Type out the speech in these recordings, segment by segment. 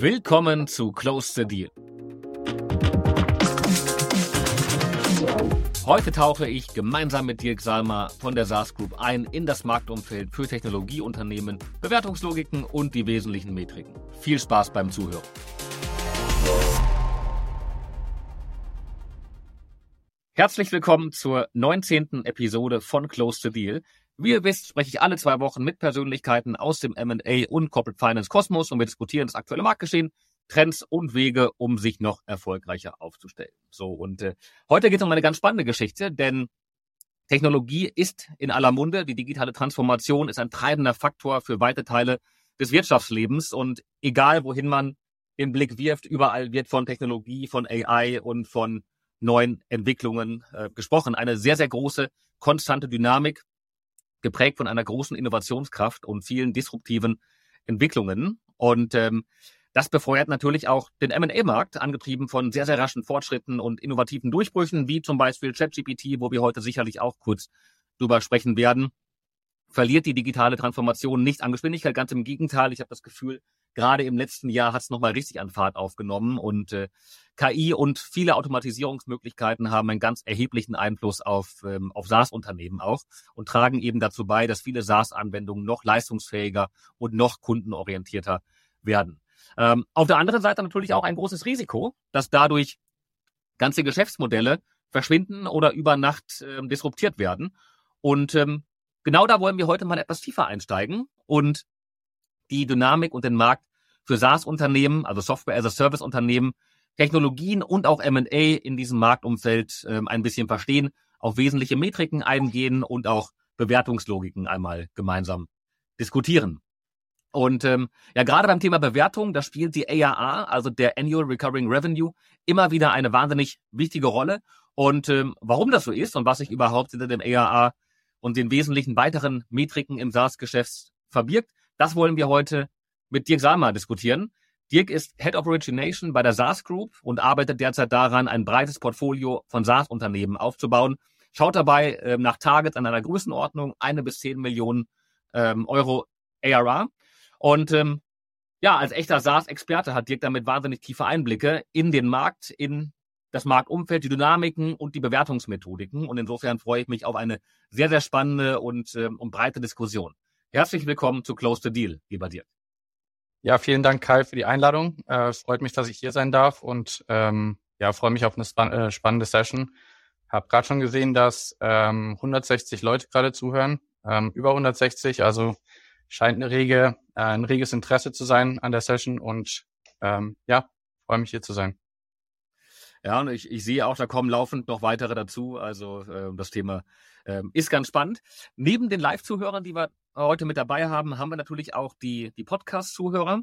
Willkommen zu Close the Deal. Heute tauche ich gemeinsam mit Dirk Salmer von der SaaS Group ein in das Marktumfeld für Technologieunternehmen, Bewertungslogiken und die wesentlichen Metriken. Viel Spaß beim Zuhören. Herzlich willkommen zur 19. Episode von Close the Deal. Wie ihr wisst, spreche ich alle zwei Wochen mit Persönlichkeiten aus dem M&A und Corporate Finance Kosmos und wir diskutieren das aktuelle Marktgeschehen, Trends und Wege, um sich noch erfolgreicher aufzustellen. So, und äh, heute geht es um eine ganz spannende Geschichte, denn Technologie ist in aller Munde. Die digitale Transformation ist ein treibender Faktor für weite Teile des Wirtschaftslebens und egal wohin man den Blick wirft, überall wird von Technologie, von AI und von neuen Entwicklungen äh, gesprochen. Eine sehr, sehr große konstante Dynamik, geprägt von einer großen Innovationskraft und vielen disruptiven Entwicklungen. Und ähm, das befeuert natürlich auch den M&A-Markt, angetrieben von sehr, sehr raschen Fortschritten und innovativen Durchbrüchen, wie zum Beispiel ChatGPT, wo wir heute sicherlich auch kurz drüber sprechen werden. Verliert die digitale Transformation nicht an Geschwindigkeit, ganz im Gegenteil. Ich habe das Gefühl, gerade im letzten Jahr hat es nochmal richtig an Fahrt aufgenommen und äh, KI und viele Automatisierungsmöglichkeiten haben einen ganz erheblichen Einfluss auf, ähm, auf SaaS-Unternehmen auch und tragen eben dazu bei, dass viele SaaS-Anwendungen noch leistungsfähiger und noch kundenorientierter werden. Ähm, auf der anderen Seite natürlich auch ein großes Risiko, dass dadurch ganze Geschäftsmodelle verschwinden oder über Nacht ähm, disruptiert werden. Und ähm, genau da wollen wir heute mal etwas tiefer einsteigen und die Dynamik und den Markt für SaaS-Unternehmen, also Software-as-a-Service-Unternehmen, Technologien und auch M&A in diesem Marktumfeld ähm, ein bisschen verstehen, auf wesentliche Metriken eingehen und auch Bewertungslogiken einmal gemeinsam diskutieren. Und ähm, ja, gerade beim Thema Bewertung, da spielt die ARR, also der Annual Recurring Revenue, immer wieder eine wahnsinnig wichtige Rolle. Und ähm, warum das so ist und was sich überhaupt hinter dem ARR und den wesentlichen weiteren Metriken im SaaS-Geschäft verbirgt, das wollen wir heute mit Dirk Salmer diskutieren. Dirk ist Head of Origination bei der SaaS Group und arbeitet derzeit daran, ein breites Portfolio von SaaS-Unternehmen aufzubauen. Schaut dabei ähm, nach Targets an einer Größenordnung eine bis zehn Millionen ähm, Euro ARR. Und ähm, ja, als echter SaaS-Experte hat Dirk damit wahnsinnig tiefe Einblicke in den Markt, in das Marktumfeld, die Dynamiken und die Bewertungsmethodiken. Und insofern freue ich mich auf eine sehr, sehr spannende und, ähm, und breite Diskussion. Herzlich willkommen zu Close the Deal, lieber Dirk. Ja, vielen Dank, Kai, für die Einladung. Äh, freut mich, dass ich hier sein darf und ähm, ja, freue mich auf eine span äh, spannende Session. Hab gerade schon gesehen, dass ähm, 160 Leute gerade zuhören, ähm, über 160, also scheint eine rege, äh, ein reges Interesse zu sein an der Session und ähm, ja, freue mich hier zu sein. Ja, und ich, ich sehe auch, da kommen laufend noch weitere dazu. Also äh, das Thema äh, ist ganz spannend. Neben den Live-Zuhörern, die wir heute mit dabei haben, haben wir natürlich auch die, die Podcast-Zuhörer.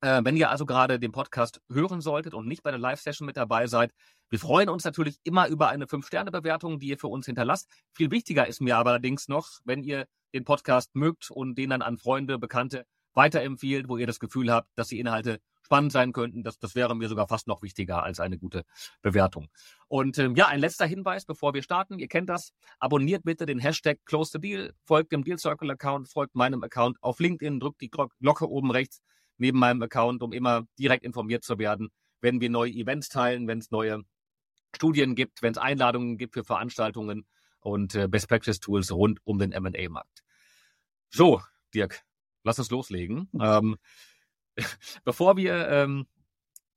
Äh, wenn ihr also gerade den Podcast hören solltet und nicht bei der Live-Session mit dabei seid, wir freuen uns natürlich immer über eine 5-Sterne-Bewertung, die ihr für uns hinterlasst. Viel wichtiger ist mir aber allerdings noch, wenn ihr den Podcast mögt und den dann an Freunde, Bekannte weiterempfiehlt, wo ihr das Gefühl habt, dass die Inhalte spannend sein könnten. Das, das wäre mir sogar fast noch wichtiger als eine gute Bewertung. Und ähm, ja, ein letzter Hinweis, bevor wir starten. Ihr kennt das. Abonniert bitte den Hashtag Close the Deal, folgt dem Deal Circle Account, folgt meinem Account auf LinkedIn, drückt die Glocke oben rechts neben meinem Account, um immer direkt informiert zu werden, wenn wir neue Events teilen, wenn es neue Studien gibt, wenn es Einladungen gibt für Veranstaltungen und äh, Best Practice Tools rund um den M&A-Markt. So, Dirk, lass uns loslegen. Ähm, bevor wir ähm,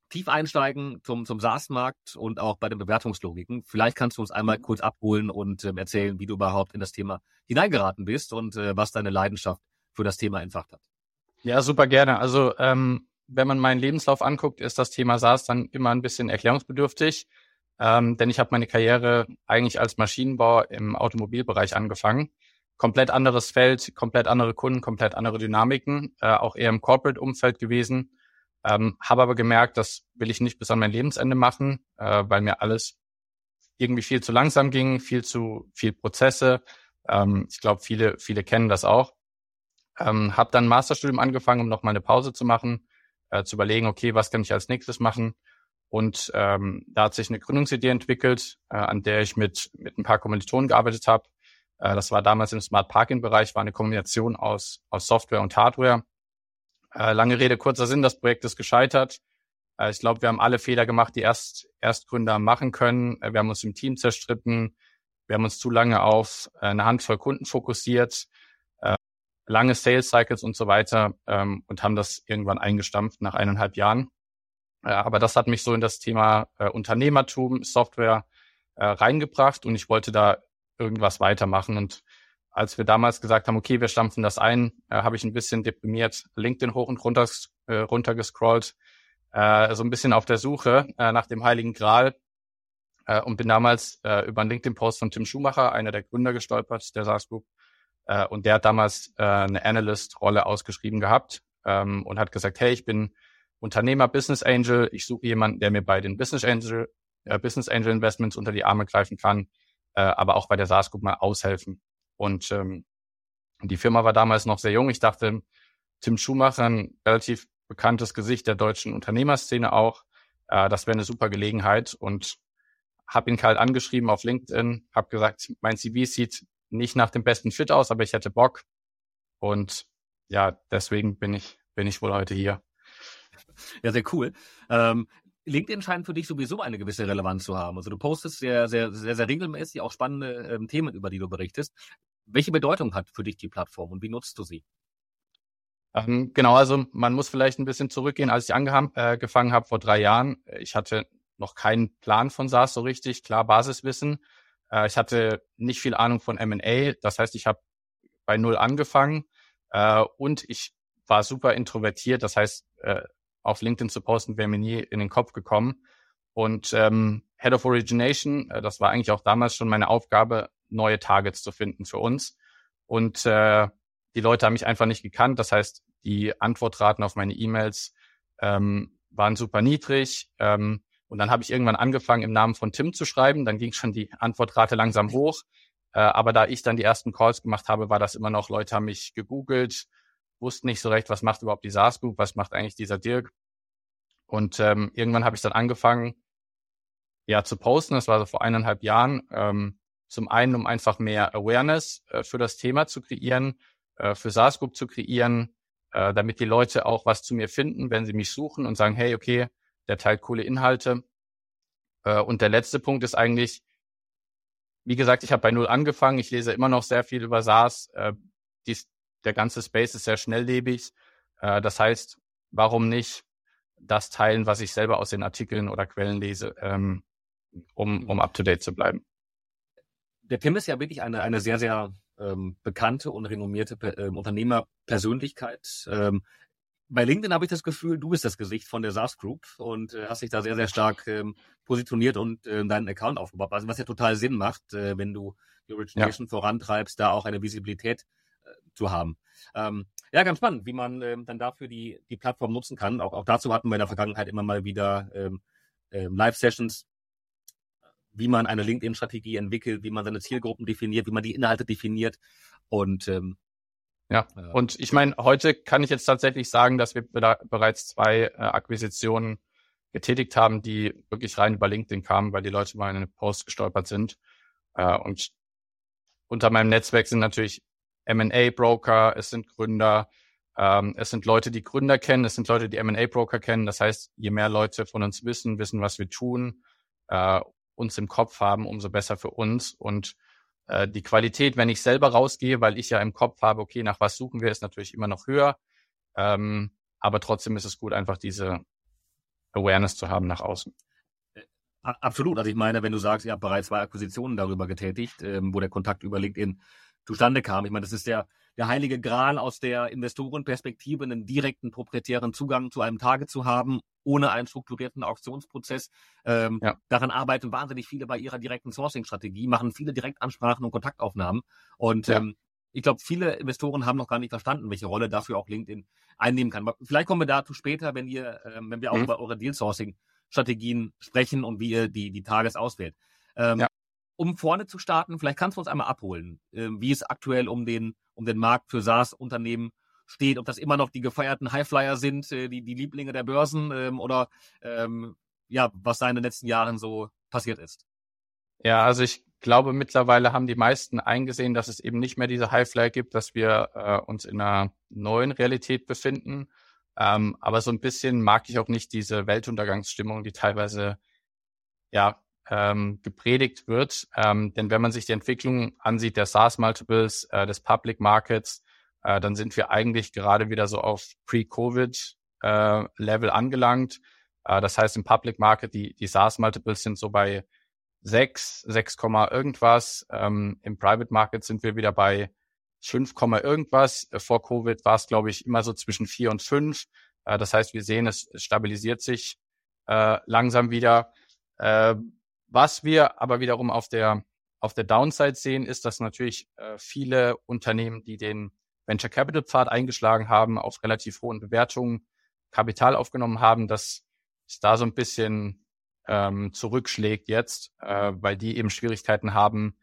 tief einsteigen zum, zum SaaS-Markt und auch bei den Bewertungslogiken, vielleicht kannst du uns einmal mhm. kurz abholen und ähm, erzählen, wie du überhaupt in das Thema hineingeraten bist und äh, was deine Leidenschaft für das Thema entfacht hat. Ja, super gerne. Also ähm, wenn man meinen Lebenslauf anguckt, ist das Thema SaaS dann immer ein bisschen erklärungsbedürftig, ähm, denn ich habe meine Karriere eigentlich als Maschinenbauer im Automobilbereich angefangen komplett anderes Feld, komplett andere Kunden, komplett andere Dynamiken, äh, auch eher im Corporate-Umfeld gewesen. Ähm, habe aber gemerkt, das will ich nicht bis an mein Lebensende machen, äh, weil mir alles irgendwie viel zu langsam ging, viel zu viel Prozesse. Ähm, ich glaube, viele, viele kennen das auch. Ähm, habe dann Masterstudium angefangen, um noch mal eine Pause zu machen, äh, zu überlegen, okay, was kann ich als nächstes machen? Und ähm, da hat sich eine Gründungsidee entwickelt, äh, an der ich mit, mit ein paar Kommilitonen gearbeitet habe, äh, das war damals im Smart Parking Bereich, war eine Kombination aus, aus Software und Hardware. Äh, lange Rede, kurzer Sinn, das Projekt ist gescheitert. Äh, ich glaube, wir haben alle Fehler gemacht, die erst Erstgründer machen können. Äh, wir haben uns im Team zerstritten. Wir haben uns zu lange auf äh, eine Handvoll Kunden fokussiert, äh, lange Sales Cycles und so weiter ähm, und haben das irgendwann eingestampft nach eineinhalb Jahren. Äh, aber das hat mich so in das Thema äh, Unternehmertum, Software äh, reingebracht und ich wollte da irgendwas weitermachen. Und als wir damals gesagt haben, okay, wir stampfen das ein, äh, habe ich ein bisschen deprimiert LinkedIn hoch und runter, äh, runter gescrollt, äh, so ein bisschen auf der Suche äh, nach dem Heiligen Gral äh, und bin damals äh, über einen LinkedIn-Post von Tim Schumacher, einer der Gründer, gestolpert, der SaaS Group. Äh, und der hat damals äh, eine Analyst-Rolle ausgeschrieben gehabt ähm, und hat gesagt, hey, ich bin Unternehmer, Business Angel, ich suche jemanden, der mir bei den Business Angel, äh, Business Angel Investments unter die Arme greifen kann, äh, aber auch bei der SaaS Group mal aushelfen. Und ähm, die Firma war damals noch sehr jung. Ich dachte, Tim Schumacher, ein relativ bekanntes Gesicht der deutschen Unternehmerszene auch, äh, das wäre eine super Gelegenheit und habe ihn kalt angeschrieben auf LinkedIn, habe gesagt, mein CV sieht nicht nach dem besten Fit aus, aber ich hätte Bock. Und ja, deswegen bin ich, bin ich wohl heute hier. Ja, sehr cool. Ähm, LinkedIn scheint für dich sowieso eine gewisse Relevanz zu haben. Also du postest sehr, sehr, sehr, sehr regelmäßig auch spannende ähm, Themen, über die du berichtest. Welche Bedeutung hat für dich die Plattform und wie nutzt du sie? Ähm, genau, also man muss vielleicht ein bisschen zurückgehen, als ich angefangen äh, habe vor drei Jahren. Ich hatte noch keinen Plan von SaaS so richtig, klar Basiswissen. Äh, ich hatte nicht viel Ahnung von M&A, das heißt, ich habe bei null angefangen äh, und ich war super introvertiert, das heißt, äh, auf LinkedIn zu posten wäre mir nie in den Kopf gekommen. Und ähm, Head of Origination, äh, das war eigentlich auch damals schon meine Aufgabe, neue Targets zu finden für uns. Und äh, die Leute haben mich einfach nicht gekannt. Das heißt, die Antwortraten auf meine E-Mails ähm, waren super niedrig. Ähm, und dann habe ich irgendwann angefangen, im Namen von Tim zu schreiben. Dann ging schon die Antwortrate langsam hoch. Äh, aber da ich dann die ersten Calls gemacht habe, war das immer noch, Leute haben mich gegoogelt, wussten nicht so recht, was macht überhaupt die SaaS Group, was macht eigentlich dieser Dirk. Und ähm, irgendwann habe ich dann angefangen, ja, zu posten. Das war so vor eineinhalb Jahren. Ähm, zum einen, um einfach mehr Awareness äh, für das Thema zu kreieren, äh, für SaaS Group zu kreieren, äh, damit die Leute auch was zu mir finden, wenn sie mich suchen und sagen, hey, okay, der teilt coole Inhalte. Äh, und der letzte Punkt ist eigentlich, wie gesagt, ich habe bei Null angefangen, ich lese immer noch sehr viel über SaaS. Äh, dies, der ganze Space ist sehr schnelllebig. Äh, das heißt, warum nicht das teilen, was ich selber aus den Artikeln oder Quellen lese, ähm, um, um up-to-date zu bleiben. Der Tim ist ja wirklich eine, eine sehr, sehr ähm, bekannte und renommierte äh, Unternehmerpersönlichkeit. Ähm, bei LinkedIn habe ich das Gefühl, du bist das Gesicht von der SaaS Group und äh, hast dich da sehr, sehr stark ähm, positioniert und äh, deinen Account aufgebaut. Also was ja total Sinn macht, äh, wenn du die Origination ja. vorantreibst, da auch eine Visibilität zu haben. Ähm, ja, ganz spannend, wie man ähm, dann dafür die, die Plattform nutzen kann. Auch, auch dazu hatten wir in der Vergangenheit immer mal wieder ähm, ähm, Live-Sessions, wie man eine LinkedIn-Strategie entwickelt, wie man seine Zielgruppen definiert, wie man die Inhalte definiert. Und ähm, ja, und ich meine, heute kann ich jetzt tatsächlich sagen, dass wir bereits zwei äh, Akquisitionen getätigt haben, die wirklich rein über LinkedIn kamen, weil die Leute mal in einen Post gestolpert sind. Äh, und unter meinem Netzwerk sind natürlich M&A-Broker, es sind Gründer, ähm, es sind Leute, die Gründer kennen, es sind Leute, die M&A-Broker kennen. Das heißt, je mehr Leute von uns wissen, wissen, was wir tun, äh, uns im Kopf haben, umso besser für uns. Und äh, die Qualität, wenn ich selber rausgehe, weil ich ja im Kopf habe, okay, nach was suchen wir, ist natürlich immer noch höher. Ähm, aber trotzdem ist es gut, einfach diese Awareness zu haben nach außen. Äh, absolut. Also ich meine, wenn du sagst, ihr habt bereits zwei Akquisitionen darüber getätigt, ähm, wo der Kontakt über LinkedIn zustande kam. Ich meine, das ist der, der heilige Gral aus der Investorenperspektive, einen direkten proprietären Zugang zu einem Tage zu haben, ohne einen strukturierten Auktionsprozess. Ähm, ja. Daran arbeiten wahnsinnig viele bei ihrer direkten Sourcing-Strategie, machen viele Direktansprachen und Kontaktaufnahmen. Und ja. ähm, ich glaube, viele Investoren haben noch gar nicht verstanden, welche Rolle dafür auch LinkedIn einnehmen kann. Vielleicht kommen wir dazu später, wenn ihr, äh, wenn wir auch mhm. über eure Deal-Sourcing-Strategien sprechen und wie ihr die, die Tages auswählt. Ähm, ja um vorne zu starten, vielleicht kannst du uns einmal abholen, äh, wie es aktuell um den, um den Markt für SaaS-Unternehmen steht, ob das immer noch die gefeierten Highflyer sind, äh, die, die Lieblinge der Börsen ähm, oder ähm, ja, was da in den letzten Jahren so passiert ist. Ja, also ich glaube, mittlerweile haben die meisten eingesehen, dass es eben nicht mehr diese Highflyer gibt, dass wir äh, uns in einer neuen Realität befinden. Ähm, aber so ein bisschen mag ich auch nicht diese Weltuntergangsstimmung, die teilweise ja ähm, gepredigt wird. Ähm, denn wenn man sich die Entwicklung ansieht der SaaS-Multiples, äh, des Public Markets, äh, dann sind wir eigentlich gerade wieder so auf Pre-Covid-Level äh, angelangt. Äh, das heißt, im Public Market, die, die SaaS-Multiples sind so bei 6, 6, irgendwas. Ähm, Im Private Market sind wir wieder bei 5, irgendwas. Vor Covid war es, glaube ich, immer so zwischen 4 und 5. Äh, das heißt, wir sehen, es, es stabilisiert sich äh, langsam wieder. Äh, was wir aber wiederum auf der auf der Downside sehen, ist, dass natürlich äh, viele Unternehmen, die den Venture Capital Pfad eingeschlagen haben, auf relativ hohen Bewertungen Kapital aufgenommen haben, dass es da so ein bisschen ähm, zurückschlägt jetzt, äh, weil die eben Schwierigkeiten haben,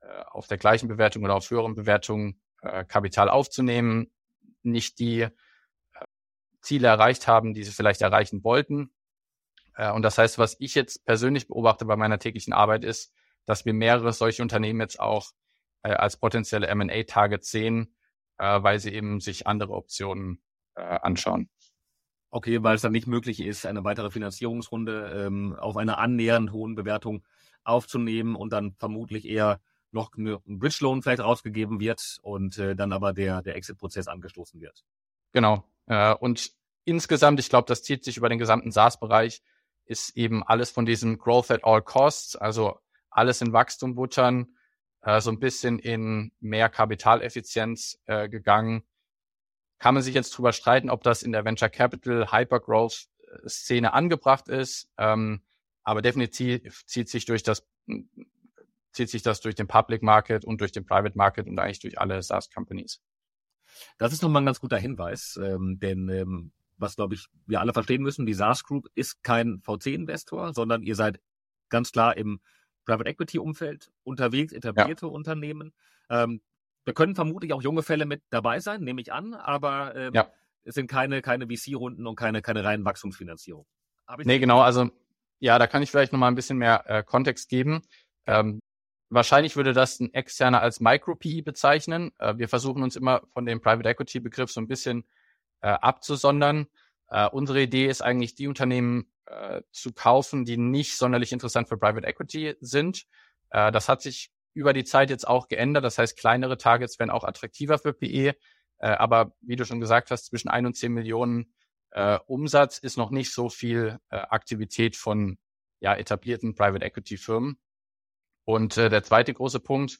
äh, auf der gleichen Bewertung oder auf höheren Bewertungen äh, Kapital aufzunehmen, nicht die äh, Ziele erreicht haben, die sie vielleicht erreichen wollten. Äh, und das heißt, was ich jetzt persönlich beobachte bei meiner täglichen Arbeit ist, dass wir mehrere solche Unternehmen jetzt auch äh, als potenzielle M&A-Targets sehen, äh, weil sie eben sich andere Optionen anschauen. Okay, weil es dann nicht möglich ist, eine weitere Finanzierungsrunde ähm, auf einer annähernd hohen Bewertung aufzunehmen und dann vermutlich eher noch ein Bridge Loan vielleicht rausgegeben wird und äh, dann aber der, der Exit-Prozess angestoßen wird. Genau. Äh, und insgesamt, ich glaube, das zieht sich über den gesamten SaaS-Bereich, ist eben alles von diesem Growth at all costs, also alles in Wachstum buttern, äh, so ein bisschen in mehr Kapitaleffizienz äh, gegangen kann man sich jetzt drüber streiten, ob das in der Venture Capital Hypergrowth Szene angebracht ist. Ähm, aber definitiv zieht sich durch das zieht sich das durch den Public Market und durch den Private Market und eigentlich durch alle SaaS Companies. Das ist nochmal ein ganz guter Hinweis, ähm, denn ähm, was glaube ich wir alle verstehen müssen, die SaaS Group ist kein VC-Investor, sondern ihr seid ganz klar im Private Equity Umfeld unterwegs, etablierte ja. Unternehmen. Ähm, da können vermutlich auch junge Fälle mit dabei sein, nehme ich an, aber ähm, ja. es sind keine, keine VC-Runden und keine, keine reinen Wachstumsfinanzierung. Nee, genau, also ja, da kann ich vielleicht nochmal ein bisschen mehr äh, Kontext geben. Ähm, wahrscheinlich würde das ein Externer als Micro-PE bezeichnen. Äh, wir versuchen uns immer von dem Private Equity-Begriff so ein bisschen äh, abzusondern. Äh, unsere Idee ist eigentlich, die Unternehmen äh, zu kaufen, die nicht sonderlich interessant für Private Equity sind. Äh, das hat sich über die Zeit jetzt auch geändert. Das heißt, kleinere Targets werden auch attraktiver für PE. Äh, aber wie du schon gesagt hast, zwischen ein und zehn Millionen äh, Umsatz ist noch nicht so viel äh, Aktivität von ja, etablierten Private Equity Firmen. Und äh, der zweite große Punkt,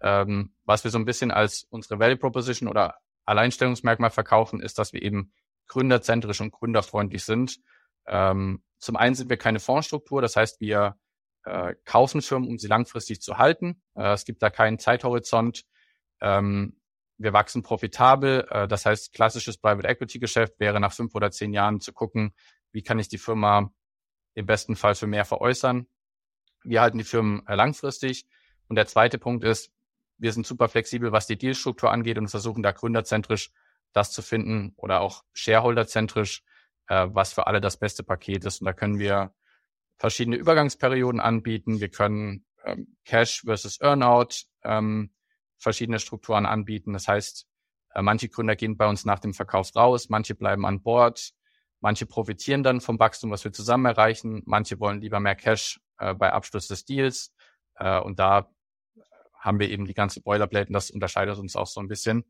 ähm, was wir so ein bisschen als unsere Value Proposition oder Alleinstellungsmerkmal verkaufen, ist, dass wir eben gründerzentrisch und gründerfreundlich sind. Ähm, zum einen sind wir keine Fondsstruktur, das heißt, wir äh, kaufen Firmen, um sie langfristig zu halten. Äh, es gibt da keinen Zeithorizont. Ähm, wir wachsen profitabel. Äh, das heißt, klassisches Private Equity Geschäft wäre nach fünf oder zehn Jahren zu gucken, wie kann ich die Firma im besten Fall für mehr veräußern. Wir halten die Firmen äh, langfristig. Und der zweite Punkt ist, wir sind super flexibel, was die Dealstruktur angeht und versuchen da gründerzentrisch das zu finden oder auch shareholderzentrisch, äh, was für alle das beste Paket ist. Und da können wir verschiedene Übergangsperioden anbieten. Wir können ähm, Cash versus Earnout ähm, verschiedene Strukturen anbieten. Das heißt, äh, manche Gründer gehen bei uns nach dem Verkauf raus, manche bleiben an Bord, manche profitieren dann vom Wachstum, was wir zusammen erreichen, manche wollen lieber mehr Cash äh, bei Abschluss des Deals. Äh, und da haben wir eben die ganze Boilerplate und das unterscheidet uns auch so ein bisschen.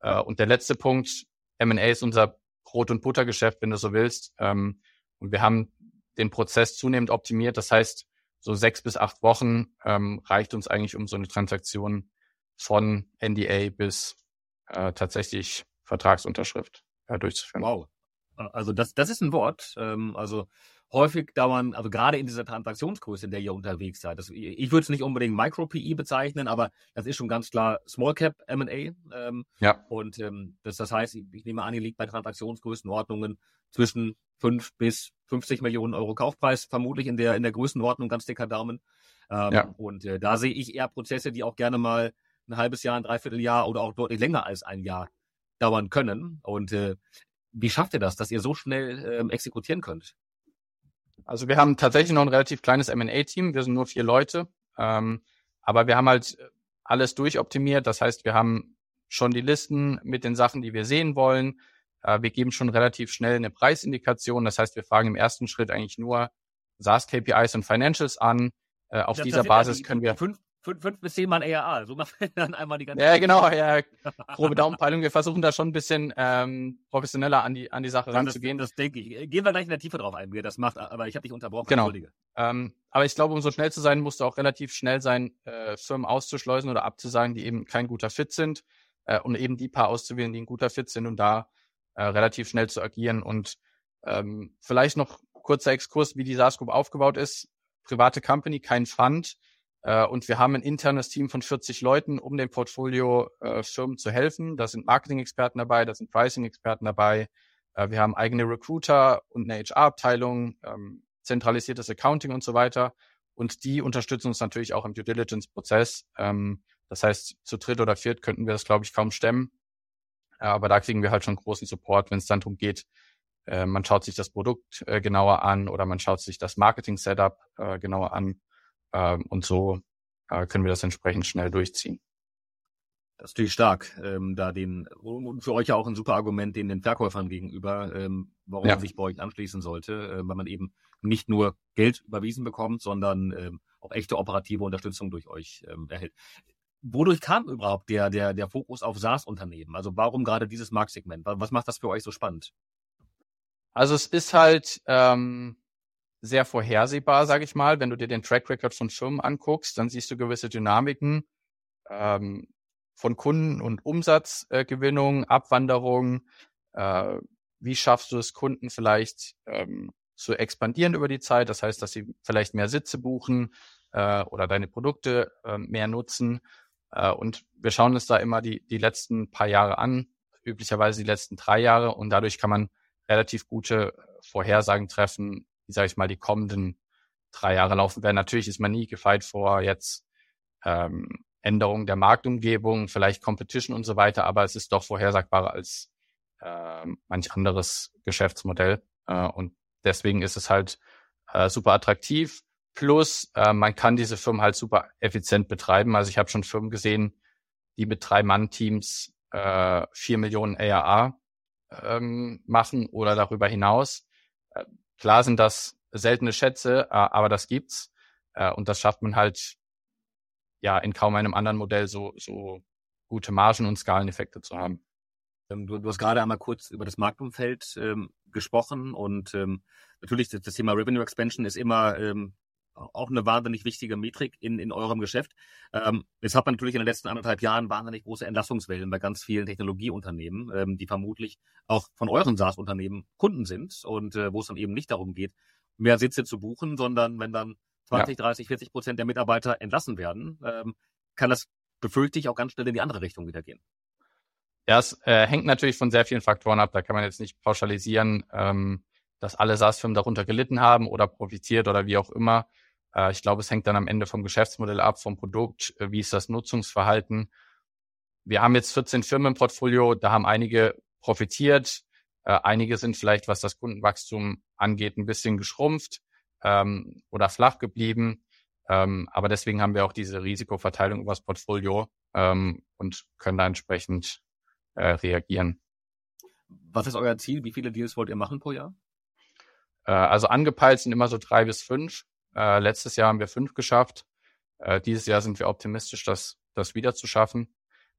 Äh, und der letzte Punkt, M&A ist unser Brot- und Buttergeschäft, wenn du so willst. Ähm, und wir haben den Prozess zunehmend optimiert. Das heißt, so sechs bis acht Wochen ähm, reicht uns eigentlich, um so eine Transaktion von NDA bis äh, tatsächlich Vertragsunterschrift äh, durchzuführen. Wow. Also das, das ist ein Wort. Ähm, also häufig dauern, also gerade in dieser Transaktionsgröße, in der ihr unterwegs seid, das, ich würde es nicht unbedingt Micro-PE bezeichnen, aber das ist schon ganz klar Small Cap M&A. Ähm, ja. Und ähm, das, das heißt, ich, ich nehme an, ihr liegt bei Transaktionsgrößenordnungen zwischen 5 bis 50 Millionen Euro Kaufpreis, vermutlich in der, in der Größenordnung, ganz dicker Daumen. Ähm, ja. Und äh, da sehe ich eher Prozesse, die auch gerne mal ein halbes Jahr, ein Dreivierteljahr oder auch deutlich länger als ein Jahr dauern können. Und äh, wie schafft ihr das, dass ihr so schnell ähm, exekutieren könnt? Also wir haben tatsächlich noch ein relativ kleines M&A-Team. Wir sind nur vier Leute. Ähm, aber wir haben halt alles durchoptimiert. Das heißt, wir haben schon die Listen mit den Sachen, die wir sehen wollen. Äh, wir geben schon relativ schnell eine Preisindikation. Das heißt, wir fragen im ersten Schritt eigentlich nur SaaS-KPIs und Financials an. Äh, auf das dieser Basis können wir. Fünf, fünf, fünf bis zehn Mal ARA. So machen wir dann einmal die ganze Ja, genau, ja. Grobe Daumenpeilung. Wir versuchen da schon ein bisschen ähm, professioneller an die, an die Sache ja, ranzugehen. Das, das denke ich. Gehen wir gleich in der Tiefe drauf ein, wie ihr das macht, aber ich habe dich unterbrochen. Genau. Ähm, aber ich glaube, um so schnell zu sein, musst du auch relativ schnell sein, äh, Firmen auszuschleusen oder abzusagen, die eben kein guter Fit sind, äh, um eben die paar auszuwählen, die ein guter Fit sind und da äh, relativ schnell zu agieren. Und ähm, vielleicht noch kurzer Exkurs, wie die SaaS Group aufgebaut ist. Private Company, kein Fund. Äh, und wir haben ein internes Team von 40 Leuten, um dem Portfolio äh, Firmen zu helfen. Da sind Marketing-Experten dabei, da sind Pricing-Experten dabei. Äh, wir haben eigene Recruiter und eine HR-Abteilung, ähm, zentralisiertes Accounting und so weiter. Und die unterstützen uns natürlich auch im Due Diligence-Prozess. Ähm, das heißt, zu dritt oder viert könnten wir das, glaube ich, kaum stemmen. Aber da kriegen wir halt schon großen Support, wenn es dann darum geht, man schaut sich das Produkt genauer an oder man schaut sich das Marketing-Setup genauer an. Ähm, und so äh, können wir das entsprechend schnell durchziehen. Das ist natürlich stark, ähm, da den, und für euch ja auch ein super Argument, den den Verkäufern gegenüber, ähm, warum ja. man sich bei euch anschließen sollte, äh, weil man eben nicht nur Geld überwiesen bekommt, sondern ähm, auch echte operative Unterstützung durch euch ähm, erhält. Wodurch kam überhaupt der, der, der Fokus auf SaaS-Unternehmen? Also warum gerade dieses Marktsegment? Was macht das für euch so spannend? Also es ist halt ähm, sehr vorhersehbar, sage ich mal. Wenn du dir den Track Record von Firmen anguckst, dann siehst du gewisse Dynamiken ähm, von Kunden- und Umsatzgewinnung, äh, Abwanderung. Äh, wie schaffst du es, Kunden vielleicht ähm, zu expandieren über die Zeit? Das heißt, dass sie vielleicht mehr Sitze buchen äh, oder deine Produkte äh, mehr nutzen. Äh, und wir schauen uns da immer die, die letzten paar Jahre an, üblicherweise die letzten drei Jahre. Und dadurch kann man relativ gute Vorhersagen treffen, wie sage ich mal, die kommenden drei Jahre laufen werden. Natürlich ist man nie gefeit vor jetzt ähm, Änderungen der Marktumgebung, vielleicht Competition und so weiter, aber es ist doch vorhersagbarer als äh, manch anderes Geschäftsmodell. Äh, und deswegen ist es halt äh, super attraktiv. Plus, äh, man kann diese Firmen halt super effizient betreiben. Also ich habe schon Firmen gesehen, die mit drei Mann-Teams äh, vier Millionen ARA ähm, machen oder darüber hinaus. Klar sind das seltene Schätze, äh, aber das gibt's. Äh, und das schafft man halt ja in kaum einem anderen Modell so, so gute Margen und Skaleneffekte zu haben. Ähm, du, du hast gerade einmal kurz über das Marktumfeld ähm, gesprochen und ähm, natürlich das, das, Thema Revenue Expansion ist immer ähm, auch eine wahnsinnig wichtige Metrik in, in eurem Geschäft. Ähm, jetzt hat man natürlich in den letzten anderthalb Jahren wahnsinnig große Entlassungswellen bei ganz vielen Technologieunternehmen, ähm, die vermutlich auch von euren SaaS-Unternehmen Kunden sind und äh, wo es dann eben nicht darum geht, mehr Sitze zu buchen, sondern wenn dann 20, ja. 30, 40 Prozent der Mitarbeiter entlassen werden, ähm, kann das befürchte ich auch ganz schnell in die andere Richtung wieder gehen. Ja, es äh, hängt natürlich von sehr vielen Faktoren ab. Da kann man jetzt nicht pauschalisieren, ähm, dass alle SaaS-Firmen darunter gelitten haben oder profitiert oder wie auch immer. Äh, ich glaube, es hängt dann am Ende vom Geschäftsmodell ab, vom Produkt, äh, wie ist das Nutzungsverhalten. Wir haben jetzt 14 Firmen im Portfolio, da haben einige profitiert, äh, einige sind vielleicht, was das Kundenwachstum angeht, ein bisschen geschrumpft ähm, oder flach geblieben. Ähm, aber deswegen haben wir auch diese Risikoverteilung übers Portfolio ähm, und können da entsprechend äh, reagieren. Was ist euer Ziel? Wie viele Deals wollt ihr machen pro Jahr? Äh, also angepeilt sind immer so drei bis fünf. Äh, letztes Jahr haben wir fünf geschafft. Äh, dieses Jahr sind wir optimistisch, das, das wieder zu schaffen.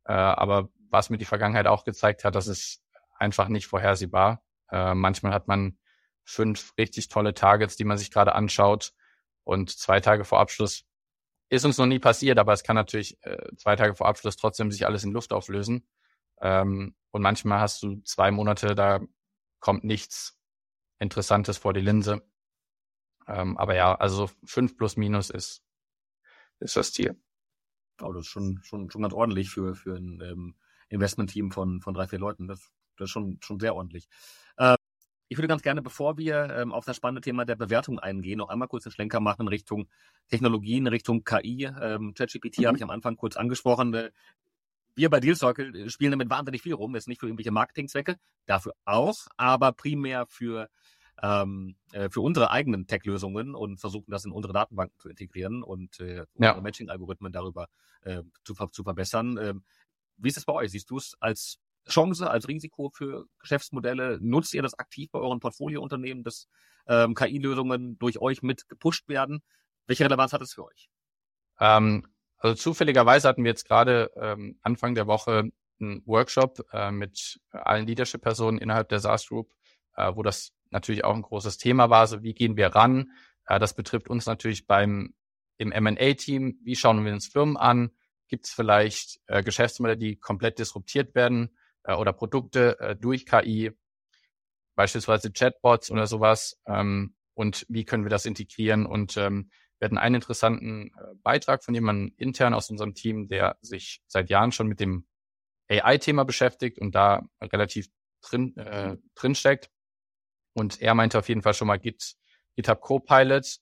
Äh, aber was mir die Vergangenheit auch gezeigt hat, das ist einfach nicht vorhersehbar. Äh, manchmal hat man fünf richtig tolle Targets, die man sich gerade anschaut und zwei Tage vor Abschluss ist uns noch nie passiert, aber es kann natürlich äh, zwei Tage vor Abschluss trotzdem sich alles in Luft auflösen. Ähm, und manchmal hast du zwei Monate, da kommt nichts Interessantes vor die Linse. Ähm, aber ja, also fünf plus minus ist, ist das Ziel. Oh, das ist schon, schon, schon ganz ordentlich für, für ein ähm, Investment-Team von, von drei, vier Leuten. Das, das ist schon, schon sehr ordentlich. Äh, ich würde ganz gerne, bevor wir ähm, auf das spannende Thema der Bewertung eingehen, noch einmal kurz einen Schlenker machen in Richtung Technologien, Richtung KI. Ähm, ChatGPT mhm. habe ich am Anfang kurz angesprochen. Äh, wir bei Deal Circle spielen damit wahnsinnig viel rum. Ist nicht für irgendwelche Marketingzwecke, dafür auch, aber primär für ähm, äh, für unsere eigenen Tech-Lösungen und versuchen das in unsere Datenbanken zu integrieren und äh, unsere ja. Matching-Algorithmen darüber äh, zu, zu verbessern. Ähm, wie ist es bei euch? Siehst du es als Chance, als Risiko für Geschäftsmodelle? Nutzt ihr das aktiv bei euren Portfoliounternehmen, dass ähm, KI-Lösungen durch euch mit gepusht werden? Welche Relevanz hat es für euch? Ähm, also zufälligerweise hatten wir jetzt gerade ähm, Anfang der Woche einen Workshop äh, mit allen Leadership-Personen innerhalb der SaaS Group, äh, wo das natürlich auch ein großes Thema war. So wie gehen wir ran? Äh, das betrifft uns natürlich beim im M&A-Team. Wie schauen wir uns Firmen an? Gibt es vielleicht äh, Geschäftsmodelle, die komplett disruptiert werden äh, oder Produkte äh, durch KI, beispielsweise Chatbots oder sowas? Ähm, und wie können wir das integrieren? Und ähm, wir hatten einen interessanten äh, Beitrag von jemandem intern aus unserem Team, der sich seit Jahren schon mit dem AI-Thema beschäftigt und da relativ drin, äh, drin steckt. Und er meinte auf jeden Fall schon mal Git, GitHub Copilot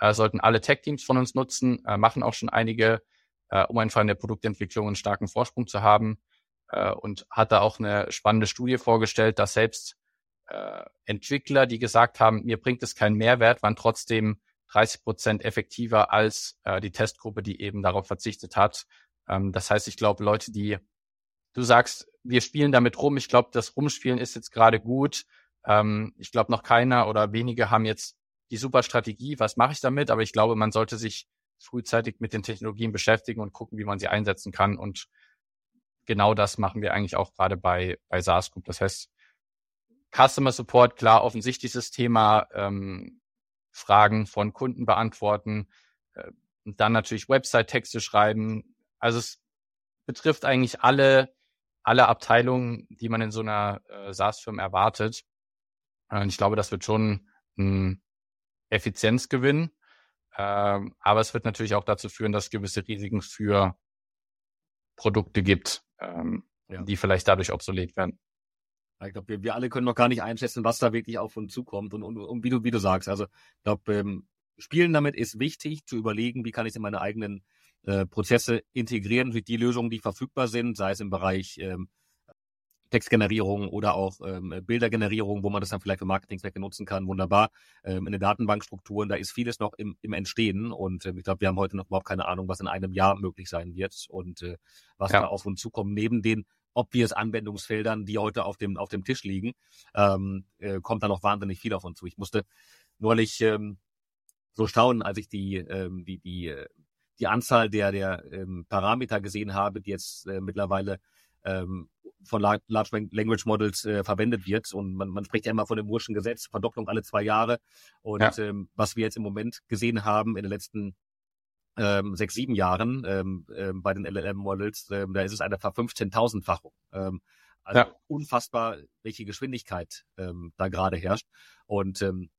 äh, sollten alle Tech-Teams von uns nutzen, äh, machen auch schon einige, äh, um einfach in der Produktentwicklung einen starken Vorsprung zu haben. Äh, und hat da auch eine spannende Studie vorgestellt, dass selbst äh, Entwickler, die gesagt haben, mir bringt es keinen Mehrwert, waren trotzdem 30 Prozent effektiver als äh, die Testgruppe, die eben darauf verzichtet hat. Ähm, das heißt, ich glaube, Leute, die du sagst, wir spielen damit rum, ich glaube, das Rumspielen ist jetzt gerade gut. Ähm, ich glaube, noch keiner oder wenige haben jetzt die super Strategie, was mache ich damit, aber ich glaube, man sollte sich frühzeitig mit den Technologien beschäftigen und gucken, wie man sie einsetzen kann. Und genau das machen wir eigentlich auch gerade bei, bei SaaS Group. Das heißt, Customer Support, klar, offensichtliches Thema, ähm, Fragen von Kunden beantworten, äh, dann natürlich Website-Texte schreiben. Also es betrifft eigentlich alle, alle Abteilungen, die man in so einer äh, SaaS-Firma erwartet. Und ich glaube, das wird schon ein Effizienzgewinn. Ähm, aber es wird natürlich auch dazu führen, dass es gewisse Risiken für Produkte gibt, ähm, ja. die vielleicht dadurch obsolet werden. Ich glaube, wir, wir alle können noch gar nicht einschätzen, was da wirklich auf uns zukommt. Und, und, und wie du, wie du sagst, also ich glaube, ähm, Spielen damit ist wichtig, zu überlegen, wie kann ich es in meine eigenen äh, Prozesse integrieren durch die Lösungen, die verfügbar sind, sei es im Bereich ähm, Textgenerierung oder auch ähm, Bildergenerierung, wo man das dann vielleicht für Marketingzwecke nutzen kann, wunderbar. Ähm, in den Datenbankstrukturen, da ist vieles noch im, im Entstehen und äh, ich glaube, wir haben heute noch überhaupt keine Ahnung, was in einem Jahr möglich sein wird und äh, was ja. da auf uns zukommt. Neben den obvious Anwendungsfeldern, die heute auf dem, auf dem Tisch liegen, ähm, äh, kommt da noch wahnsinnig viel auf uns zu. Ich musste neulich ähm, so staunen, als ich die, ähm, die, die, äh, die Anzahl der, der ähm, Parameter gesehen habe, die jetzt äh, mittlerweile ähm, von Large Language Models äh, verwendet wird. Und man, man spricht ja immer von dem Murschen Gesetz, Verdopplung alle zwei Jahre. Und ja. ähm, was wir jetzt im Moment gesehen haben in den letzten ähm, sechs, sieben Jahren ähm, ähm, bei den LLM-Models, ähm, da ist es eine Ver-15.000-Fachung. Ähm, also ja. unfassbar, welche Geschwindigkeit ähm, da gerade herrscht. Und ähm,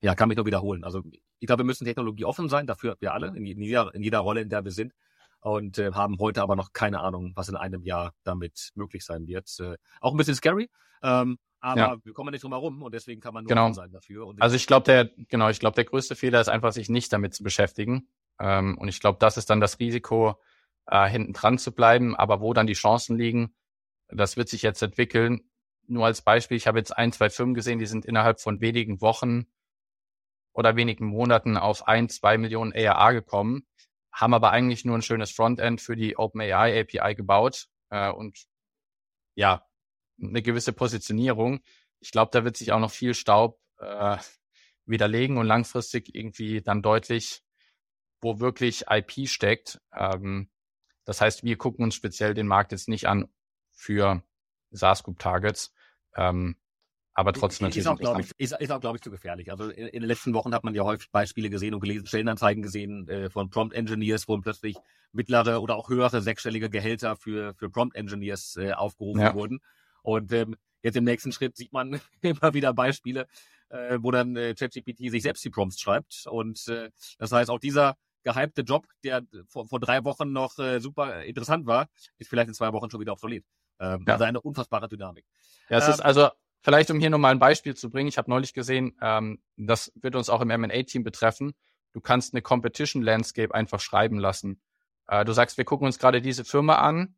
ja, kann mich nur wiederholen. Also ich glaube, wir müssen Technologie offen sein, dafür wir alle, in jeder, in jeder Rolle, in der wir sind und äh, haben heute aber noch keine Ahnung, was in einem Jahr damit möglich sein wird. Äh, auch ein bisschen scary, ähm, aber ja. wir kommen nicht drum herum und deswegen kann man nur genau. sein dafür. also ich glaube, der genau, ich glaube, der größte Fehler ist einfach, sich nicht damit zu beschäftigen. Ähm, und ich glaube, das ist dann das Risiko, äh, hinten dran zu bleiben. Aber wo dann die Chancen liegen, das wird sich jetzt entwickeln. Nur als Beispiel, ich habe jetzt ein, zwei Firmen gesehen, die sind innerhalb von wenigen Wochen oder wenigen Monaten auf ein, zwei Millionen ARA gekommen haben aber eigentlich nur ein schönes Frontend für die OpenAI API gebaut äh, und ja, eine gewisse Positionierung. Ich glaube, da wird sich auch noch viel Staub äh, widerlegen und langfristig irgendwie dann deutlich, wo wirklich IP steckt. Ähm, das heißt, wir gucken uns speziell den Markt jetzt nicht an für SaaS Group Targets. Ähm, aber trotzdem natürlich. Ist auch, glaube ich, ist, ist auch, glaube ich, zu gefährlich. Also in, in, den letzten Wochen hat man ja häufig Beispiele gesehen und gelesen, Stellenanzeigen gesehen äh, von Prompt Engineers, wo plötzlich mittlere oder auch höhere sechsstellige Gehälter für, für Prompt Engineers äh, aufgerufen ja. wurden. Und ähm, jetzt im nächsten Schritt sieht man immer wieder Beispiele, äh, wo dann äh, ChatGPT sich selbst die Prompts schreibt. Und äh, das heißt, auch dieser gehypte Job, der vor, vor drei Wochen noch äh, super interessant war, ist vielleicht in zwei Wochen schon wieder obsolet. Ähm, ja. Also eine unfassbare Dynamik. Ja, es ähm, ist also Vielleicht, um hier nochmal ein Beispiel zu bringen, ich habe neulich gesehen, ähm, das wird uns auch im M&A-Team betreffen. Du kannst eine Competition Landscape einfach schreiben lassen. Äh, du sagst, wir gucken uns gerade diese Firma an,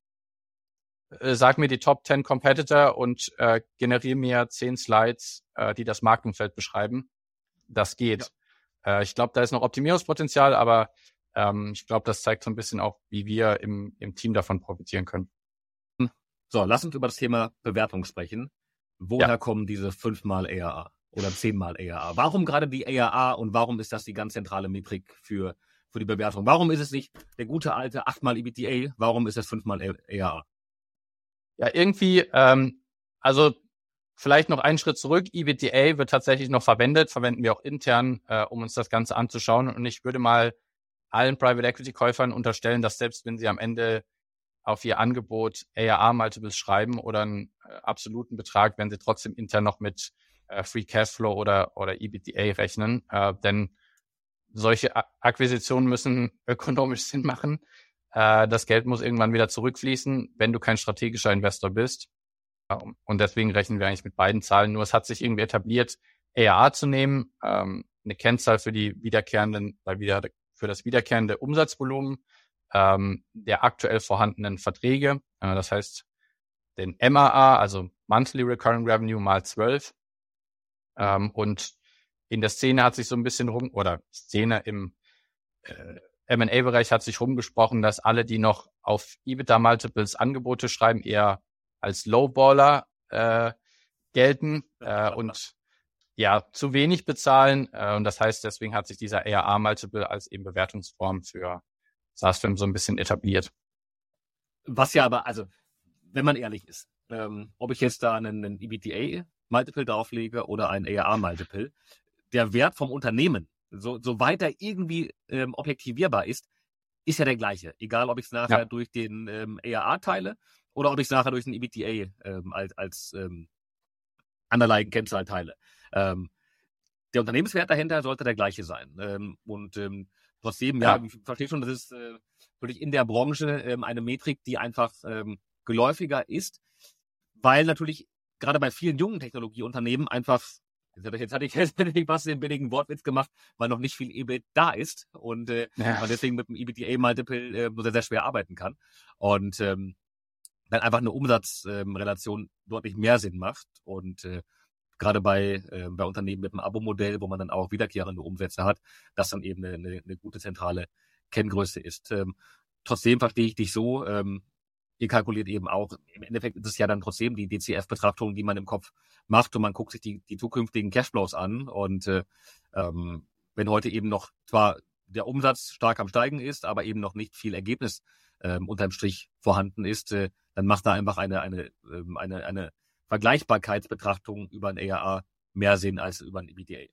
äh, sag mir die Top 10 Competitor und äh, generiere mir 10 Slides, äh, die das Marktumfeld beschreiben. Das geht. Ja. Äh, ich glaube, da ist noch Optimierungspotenzial, aber ähm, ich glaube, das zeigt so ein bisschen auch, wie wir im, im Team davon profitieren können. So, lass uns über das Thema Bewertung sprechen. Woher ja. kommen diese fünfmal ERA oder zehnmal ERA? Warum gerade die ERA und warum ist das die ganz zentrale Metrik für, für die Bewertung? Warum ist es nicht der gute alte achtmal EBITDA? Warum ist es fünfmal ERA? Ja, irgendwie, ähm, also vielleicht noch einen Schritt zurück. EBITDA wird tatsächlich noch verwendet, verwenden wir auch intern, äh, um uns das Ganze anzuschauen. Und ich würde mal allen Private Equity Käufern unterstellen, dass selbst wenn sie am Ende auf ihr Angebot ARA-Multiples schreiben oder einen äh, absoluten Betrag, wenn sie trotzdem intern noch mit äh, Free Cashflow oder, oder EBITDA rechnen. Äh, denn solche A Akquisitionen müssen ökonomisch Sinn machen. Äh, das Geld muss irgendwann wieder zurückfließen, wenn du kein strategischer Investor bist. Und deswegen rechnen wir eigentlich mit beiden Zahlen. Nur es hat sich irgendwie etabliert, ARA zu nehmen, ähm, eine Kennzahl für die wiederkehrenden, für das wiederkehrende Umsatzvolumen ähm, der aktuell vorhandenen Verträge. Äh, das heißt, den MAA, also Monthly Recurring Revenue mal 12. Ähm, und in der Szene hat sich so ein bisschen rum, oder Szene im äh, M&A-Bereich hat sich rumgesprochen, dass alle, die noch auf EBITDA-Multiples Angebote schreiben, eher als Lowballer äh, gelten äh, und ja zu wenig bezahlen. Äh, und das heißt, deswegen hat sich dieser ARA-Multiple als eben Bewertungsform für SaaS-Firmen so ein bisschen etabliert. Was ja aber, also, wenn man ehrlich ist, ähm, ob ich jetzt da einen, einen EBITDA-Multiple drauflege oder ein ARA-Multiple, der Wert vom Unternehmen, so, soweit er irgendwie ähm, objektivierbar ist, ist ja der gleiche. Egal, ob ich es nachher ja. durch den ähm, ARA teile oder ob ich es nachher durch den EBITDA ähm, als, als ähm, Underlying Kennzahl teile. Ähm, der Unternehmenswert dahinter sollte der gleiche sein. Ähm, und ähm, trotzdem, ja, ja ich verstehe schon, das ist äh, wirklich in der Branche ähm, eine Metrik, die einfach ähm, geläufiger ist, weil natürlich gerade bei vielen jungen Technologieunternehmen einfach Jetzt hatte ich jetzt fast den billigen Wortwitz gemacht, weil noch nicht viel EBIT da ist und äh, ja. man deswegen mit dem EBITDA-Multiple äh, sehr, sehr schwer arbeiten kann. Und ähm, dann einfach eine Umsatzrelation ähm, deutlich mehr Sinn macht. Und äh, gerade bei, äh, bei Unternehmen mit einem Abo-Modell, wo man dann auch wiederkehrende Umsätze hat, das dann eben eine, eine, eine gute zentrale Kenngröße ist. Ähm, trotzdem verstehe ich dich so, ähm, ihr kalkuliert eben auch, im Endeffekt ist es ja dann trotzdem die DCF-Betrachtung, die man im Kopf macht und man guckt sich die, die zukünftigen Cashflows an und äh, ähm, wenn heute eben noch zwar der Umsatz stark am Steigen ist, aber eben noch nicht viel Ergebnis ähm, unterm Strich vorhanden ist, äh, dann macht da einfach eine, eine, ähm, eine, eine Vergleichbarkeitsbetrachtung über ein ARA mehr Sinn als über ein EBITDA.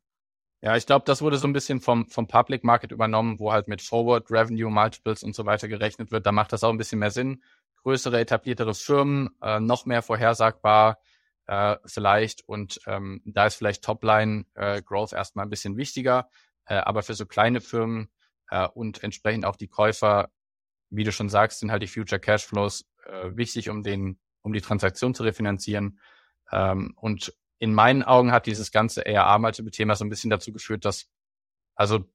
Ja, ich glaube, das wurde so ein bisschen vom, vom Public Market übernommen, wo halt mit Forward Revenue Multiples und so weiter gerechnet wird. Da macht das auch ein bisschen mehr Sinn. Größere, etabliertere Firmen, äh, noch mehr vorhersagbar äh, vielleicht und ähm, da ist vielleicht Topline äh, Growth erstmal ein bisschen wichtiger. Äh, aber für so kleine Firmen äh, und entsprechend auch die Käufer, wie du schon sagst, sind halt die Future Cashflows äh, wichtig, um den, um die Transaktion zu refinanzieren. Ähm, und in meinen Augen hat dieses ganze ARA-Multiple-Thema so ein bisschen dazu geführt, dass, also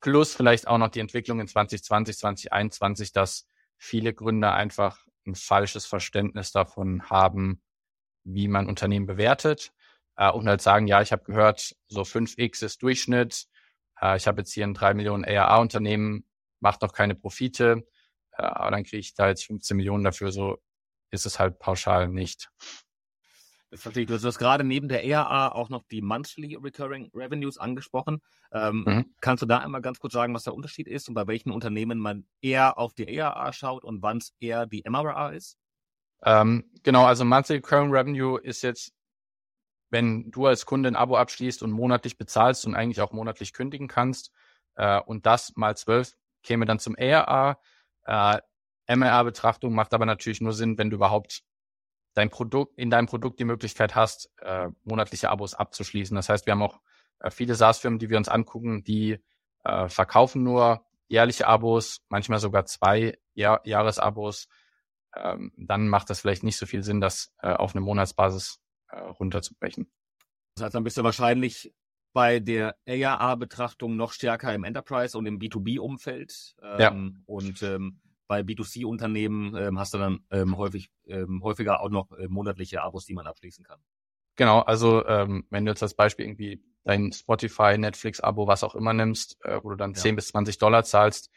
plus vielleicht auch noch die Entwicklung in 2020, 2021, dass viele Gründer einfach ein falsches Verständnis davon haben, wie man Unternehmen bewertet. Äh, und halt sagen, ja, ich habe gehört, so 5x ist Durchschnitt, äh, ich habe jetzt hier ein 3 Millionen ARA-Unternehmen, macht noch keine Profite, äh, aber dann kriege ich da jetzt 15 Millionen dafür, so ist es halt pauschal nicht. Das verstehe ich. Du hast gerade neben der ERA auch noch die Monthly Recurring Revenues angesprochen. Ähm, mhm. Kannst du da einmal ganz kurz sagen, was der Unterschied ist und bei welchen Unternehmen man eher auf die ERA schaut und wann es eher die MRA ist? Ähm, genau, also Monthly Recurring Revenue ist jetzt, wenn du als Kunde ein Abo abschließt und monatlich bezahlst und eigentlich auch monatlich kündigen kannst äh, und das mal zwölf käme dann zum ERA. Äh, MRA-Betrachtung macht aber natürlich nur Sinn, wenn du überhaupt dein Produkt, in deinem Produkt die Möglichkeit hast, äh, monatliche Abos abzuschließen. Das heißt, wir haben auch äh, viele SaaS-Firmen, die wir uns angucken, die äh, verkaufen nur jährliche Abos, manchmal sogar zwei Jahr Jahresabos. Ähm, dann macht das vielleicht nicht so viel Sinn, das äh, auf eine Monatsbasis äh, runterzubrechen. Das heißt, dann bist du wahrscheinlich bei der ARA-Betrachtung noch stärker im Enterprise und im B2B-Umfeld. Ähm, ja. Und ähm, bei B2C-Unternehmen ähm, hast du dann ähm, häufig ähm, häufiger auch noch äh, monatliche Abos, die man abschließen kann. Genau, also ähm, wenn du jetzt als Beispiel irgendwie dein Spotify, Netflix-Abo, was auch immer nimmst, äh, wo du dann ja. 10 bis 20 Dollar zahlst,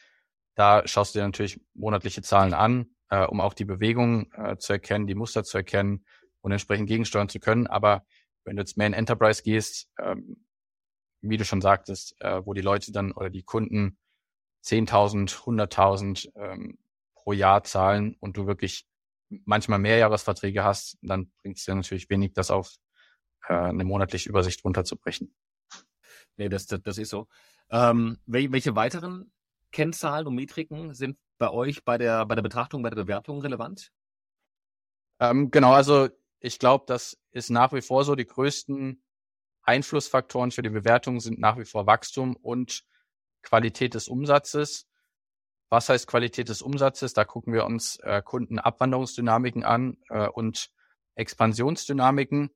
da schaust du dir natürlich monatliche Zahlen an. äh, um auch die Bewegung äh, zu erkennen, die Muster zu erkennen und entsprechend gegensteuern zu können. Aber wenn du jetzt mehr in Enterprise gehst, ähm, wie du schon sagtest, äh, wo die Leute dann oder die Kunden 10.000, 100.000 ähm, pro Jahr zahlen und du wirklich manchmal Mehrjahresverträge hast, dann bringt es dir natürlich wenig, das auf äh, eine monatliche Übersicht runterzubrechen. Nee, das, das, das ist so. Ähm, welche weiteren Kennzahlen und Metriken sind bei euch bei der, bei der Betrachtung, bei der Bewertung relevant? Ähm, genau, also ich glaube, das ist nach wie vor so. Die größten Einflussfaktoren für die Bewertung sind nach wie vor Wachstum und Qualität des Umsatzes. Was heißt Qualität des Umsatzes? Da gucken wir uns äh, Kundenabwanderungsdynamiken an äh, und Expansionsdynamiken.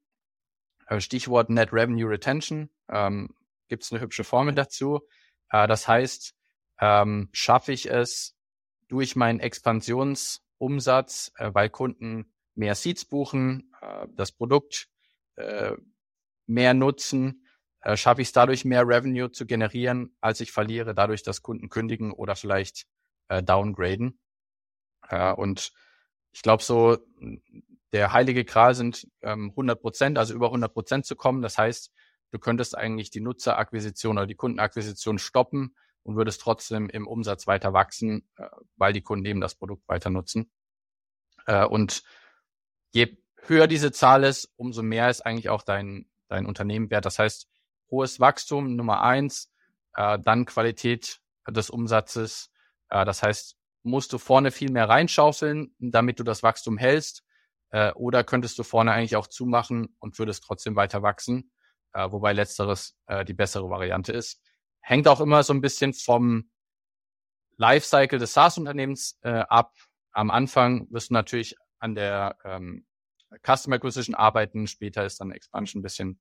Äh, Stichwort Net Revenue Retention. Ähm, Gibt es eine hübsche Formel dazu? Äh, das heißt, ähm, schaffe ich es durch meinen Expansionsumsatz, äh, weil Kunden mehr Seeds buchen, äh, das Produkt äh, mehr nutzen, äh, schaffe ich es dadurch mehr Revenue zu generieren, als ich verliere, dadurch, dass Kunden kündigen oder vielleicht äh, downgraden. Äh, und ich glaube so, der heilige Gral sind ähm, 100 Prozent, also über 100 Prozent zu kommen. Das heißt, du könntest eigentlich die Nutzerakquisition oder die Kundenakquisition stoppen und würdest trotzdem im Umsatz weiter wachsen, äh, weil die Kunden eben das Produkt weiter nutzen. Äh, und je höher diese Zahl ist, umso mehr ist eigentlich auch dein, dein Unternehmen wert. Das heißt, hohes Wachstum Nummer eins, äh, dann Qualität des Umsatzes. Äh, das heißt, musst du vorne viel mehr reinschaufeln, damit du das Wachstum hältst, äh, oder könntest du vorne eigentlich auch zumachen und würdest trotzdem weiter wachsen, äh, wobei letzteres äh, die bessere Variante ist. Hängt auch immer so ein bisschen vom Lifecycle des SaaS-Unternehmens äh, ab. Am Anfang wirst du natürlich an der ähm, Customer Acquisition arbeiten. Später ist dann Expansion ein bisschen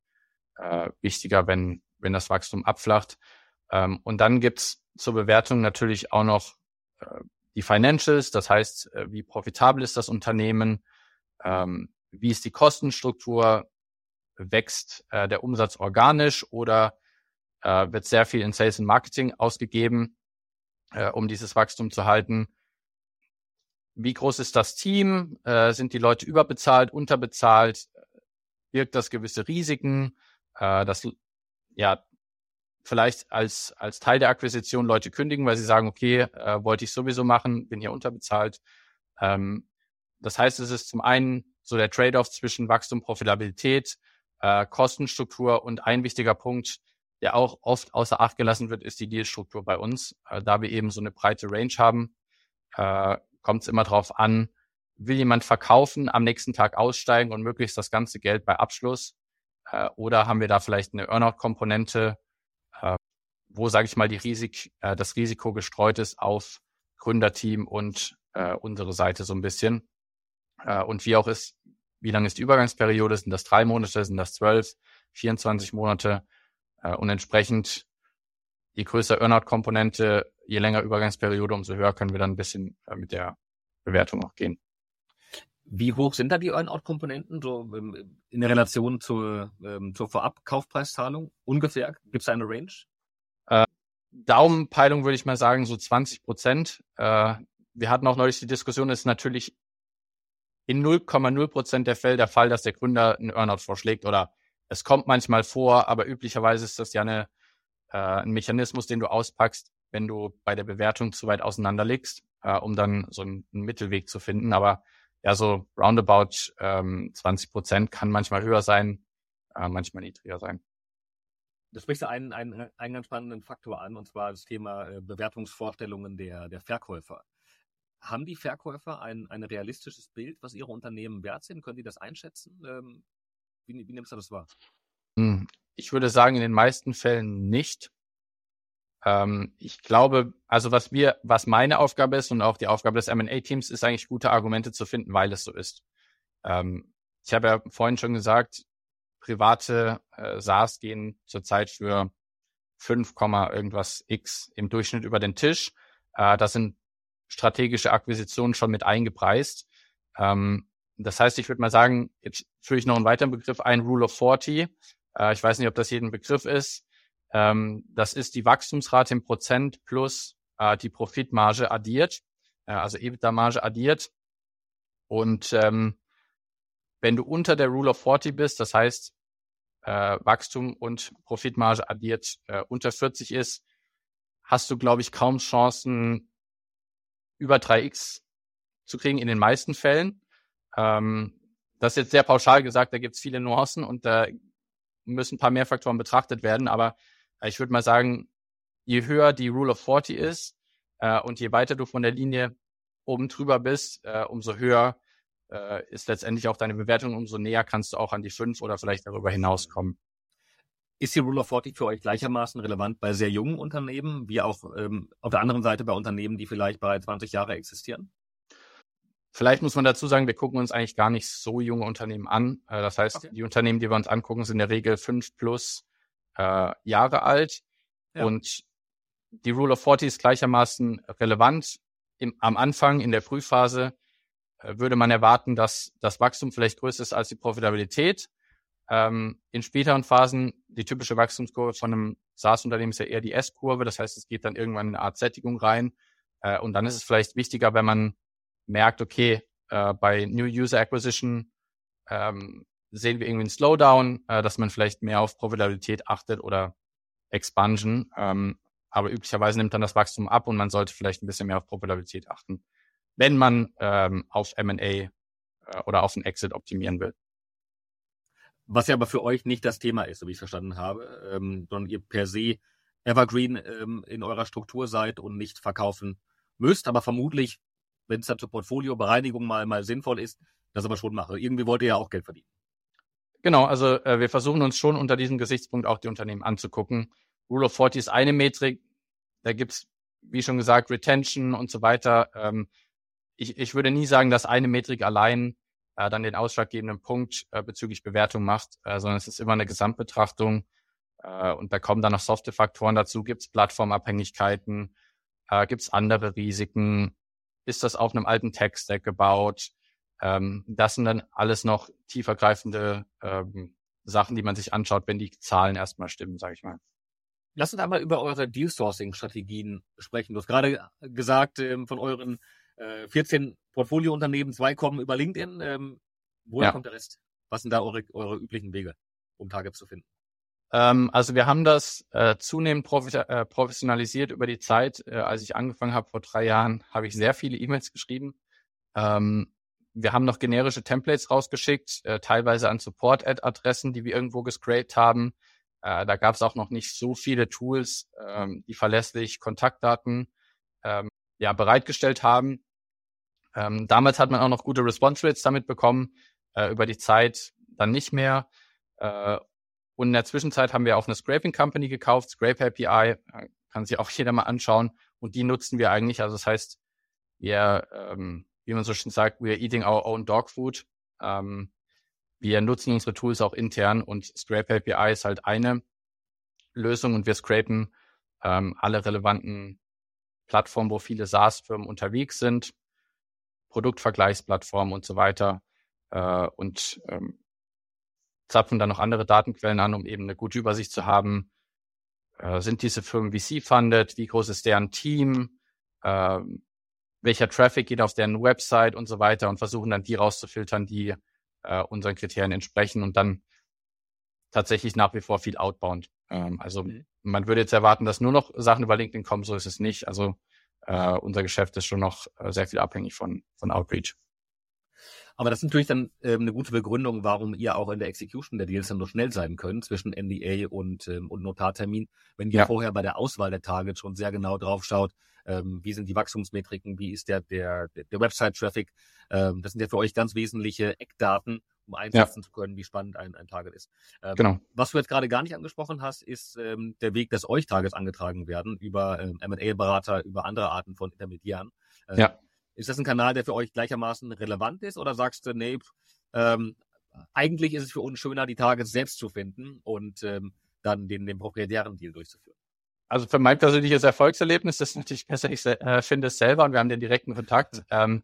äh, wichtiger, wenn, wenn das Wachstum abflacht. Ähm, und dann gibt's zur Bewertung natürlich auch noch die Financials, das heißt, äh, wie profitabel ist das Unternehmen, ähm, wie ist die Kostenstruktur, wächst äh, der Umsatz organisch oder äh, wird sehr viel in Sales und Marketing ausgegeben, äh, um dieses Wachstum zu halten. Wie groß ist das Team? Äh, sind die Leute überbezahlt, unterbezahlt? Wirkt das gewisse Risiken? Äh, dass ja vielleicht als als Teil der Akquisition Leute kündigen, weil sie sagen, okay, äh, wollte ich sowieso machen, bin hier unterbezahlt. Ähm, das heißt, es ist zum einen so der Trade-off zwischen Wachstum, Profitabilität, äh, Kostenstruktur und ein wichtiger Punkt, der auch oft außer Acht gelassen wird, ist die Dealstruktur bei uns. Äh, da wir eben so eine breite Range haben, äh, kommt es immer darauf an, will jemand verkaufen, am nächsten Tag aussteigen und möglichst das ganze Geld bei Abschluss äh, oder haben wir da vielleicht eine Earnout-Komponente, wo, sage ich mal, die Risik, äh, das Risiko gestreut ist auf Gründerteam und äh, unsere Seite so ein bisschen. Äh, und wie auch ist, wie lang ist die Übergangsperiode? Sind das drei Monate? Sind das zwölf? 24 Monate? Äh, und entsprechend, je größer Earnout-Komponente, je länger Übergangsperiode, umso höher können wir dann ein bisschen äh, mit der Bewertung auch gehen. Wie hoch sind da die Earnout-Komponenten so ähm, in der Relation zur, ähm, zur Vorab-Kaufpreiszahlung? Ungefähr? Gibt es da eine Range? Äh, Daumenpeilung würde ich mal sagen, so 20 Prozent. Äh, wir hatten auch neulich die Diskussion, ist natürlich in 0,0 Prozent der Fälle der Fall, dass der Gründer einen Earnout vorschlägt oder es kommt manchmal vor, aber üblicherweise ist das ja eine, äh, ein Mechanismus, den du auspackst, wenn du bei der Bewertung zu weit auseinander liegst, äh, um dann so einen, einen Mittelweg zu finden. Aber ja, so roundabout ähm, 20 Prozent kann manchmal höher sein, äh, manchmal niedriger sein. Das sprichst du einen, einen, einen ganz spannenden Faktor an, und zwar das Thema äh, Bewertungsvorstellungen der, der Verkäufer. Haben die Verkäufer ein, ein realistisches Bild, was ihre Unternehmen wert sind? Können die das einschätzen? Ähm, wie, wie nimmst du das wahr? Hm, ich würde sagen, in den meisten Fällen nicht. Ähm, ich glaube, also was wir, was meine Aufgabe ist und auch die Aufgabe des M&A-Teams ist eigentlich gute Argumente zu finden, weil es so ist. Ähm, ich habe ja vorhin schon gesagt, private äh, SaaS gehen zurzeit für 5, irgendwas X im Durchschnitt über den Tisch. Äh, das sind strategische Akquisitionen schon mit eingepreist. Ähm, das heißt, ich würde mal sagen, jetzt führe ich noch einen weiteren Begriff ein, Rule of 40. Äh, ich weiß nicht, ob das jeden Begriff ist. Ähm, das ist die Wachstumsrate im Prozent plus äh, die Profitmarge addiert, äh, also EBITDA-Marge addiert. Und ähm, wenn du unter der Rule of 40 bist, das heißt äh, Wachstum und Profitmarge addiert äh, unter 40 ist, hast du, glaube ich, kaum Chancen, über 3x zu kriegen in den meisten Fällen. Ähm, das ist jetzt sehr pauschal gesagt, da gibt es viele Nuancen und da müssen ein paar mehr Faktoren betrachtet werden. Aber äh, ich würde mal sagen, je höher die Rule of 40 ist äh, und je weiter du von der Linie oben drüber bist, äh, umso höher äh, ist letztendlich auch deine Bewertung, umso näher kannst du auch an die fünf oder vielleicht darüber hinauskommen. Ist die Rule of 40 für euch gleichermaßen relevant bei sehr jungen Unternehmen, wie auch ähm, auf der anderen Seite bei Unternehmen, die vielleicht bereits 20 Jahre existieren? Vielleicht muss man dazu sagen, wir gucken uns eigentlich gar nicht so junge Unternehmen an. Äh, das heißt, okay. die Unternehmen, die wir uns angucken, sind in der Regel fünf plus äh, Jahre alt. Ja. Und die Rule of 40 ist gleichermaßen relevant. Im, am Anfang, in der Frühphase, äh, würde man erwarten, dass das Wachstum vielleicht größer ist als die Profitabilität. Ähm, in späteren Phasen, die typische Wachstumskurve von einem SaaS-Unternehmen ist ja eher die S-Kurve. Das heißt, es geht dann irgendwann in eine Art Sättigung rein. Äh, und dann ist es vielleicht wichtiger, wenn man merkt, okay, äh, bei New User Acquisition ähm, sehen wir irgendwie einen Slowdown, äh, dass man vielleicht mehr auf Profitabilität achtet oder Expansion. Ähm, aber üblicherweise nimmt dann das Wachstum ab und man sollte vielleicht ein bisschen mehr auf Profitabilität achten, wenn man ähm, auf M&A äh, oder auf einen Exit optimieren will. Was ja aber für euch nicht das Thema ist, so wie ich es verstanden habe, ähm, sondern ihr per se Evergreen ähm, in eurer Struktur seid und nicht verkaufen müsst, aber vermutlich, wenn es dann zur Portfoliobereinigung mal, mal sinnvoll ist, das aber schon mache. Irgendwie wollt ihr ja auch Geld verdienen. Genau, also äh, wir versuchen uns schon unter diesem Gesichtspunkt auch die Unternehmen anzugucken. Rule of 40 ist eine Metrik, da gibt's wie schon gesagt, Retention und so weiter. Ähm, ich, ich würde nie sagen, dass eine Metrik allein äh, dann den ausschlaggebenden Punkt äh, bezüglich Bewertung macht, äh, sondern es ist immer eine Gesamtbetrachtung äh, und da kommen dann noch softe Faktoren dazu. Gibt es Plattformabhängigkeiten? Äh, Gibt es andere Risiken? Ist das auf einem alten Tech-Stack gebaut? Ähm, das sind dann alles noch tiefergreifende ähm, Sachen, die man sich anschaut, wenn die Zahlen erstmal stimmen, sage ich mal. Lass uns einmal über eure Deal-Sourcing-Strategien sprechen. Du hast gerade gesagt, ähm, von euren äh, 14 Portfoliounternehmen, zwei kommen über LinkedIn. Ähm, woher ja. kommt der Rest? Was sind da eure, eure üblichen Wege, um Targets zu finden? Ähm, also wir haben das äh, zunehmend profi äh, professionalisiert über die Zeit. Äh, als ich angefangen habe vor drei Jahren, habe ich sehr viele E-Mails geschrieben. Ähm, wir haben noch generische Templates rausgeschickt, äh, teilweise an Support-Ad-Adressen, die wir irgendwo gescraped haben. Äh, da gab es auch noch nicht so viele Tools, ähm, die verlässlich Kontaktdaten ähm, ja, bereitgestellt haben. Ähm, damals hat man auch noch gute Response Rates damit bekommen, äh, über die Zeit dann nicht mehr. Äh, und in der Zwischenzeit haben wir auch eine Scraping Company gekauft, Scrape API, äh, kann sich auch jeder mal anschauen. Und die nutzen wir eigentlich. Also das heißt, wir, ähm, wie man so schön sagt, we are eating our own dog food. Ähm, wir nutzen unsere Tools auch intern und Scrape API ist halt eine Lösung und wir scrapen ähm, alle relevanten Plattformen, wo viele SaaS-Firmen unterwegs sind, Produktvergleichsplattformen und so weiter äh, und ähm, zapfen dann noch andere Datenquellen an, um eben eine gute Übersicht zu haben. Äh, sind diese Firmen VC-funded? Wie groß ist deren Team? Äh, welcher Traffic geht auf deren Website und so weiter und versuchen dann die rauszufiltern, die äh, unseren Kriterien entsprechen und dann tatsächlich nach wie vor viel outbound. Ähm, also mhm. man würde jetzt erwarten, dass nur noch Sachen über LinkedIn kommen, so ist es nicht. Also äh, unser Geschäft ist schon noch äh, sehr viel abhängig von, von Outreach. Aber das ist natürlich dann ähm, eine gute Begründung, warum ihr auch in der Execution der Deals dann so schnell sein könnt zwischen NDA und, ähm, und Notartermin, wenn ihr ja. vorher bei der Auswahl der Targets schon sehr genau drauf schaut, ähm, wie sind die Wachstumsmetriken, wie ist der, der, der Website-Traffic. Ähm, das sind ja für euch ganz wesentliche Eckdaten, um einsetzen ja. zu können, wie spannend ein, ein Target ist. Ähm, genau. Was du jetzt gerade gar nicht angesprochen hast, ist ähm, der Weg, dass euch Targets angetragen werden über ähm, M&A-Berater, über andere Arten von Intermediären. Ähm, ja. Ist das ein Kanal, der für euch gleichermaßen relevant ist oder sagst du, nee, ähm, eigentlich ist es für uns schöner, die Targets selbst zu finden und ähm, dann den, den proprietären Deal durchzuführen? Also für mein persönliches Erfolgserlebnis ist natürlich besser, ich äh, finde es selber und wir haben den direkten Kontakt. Ähm,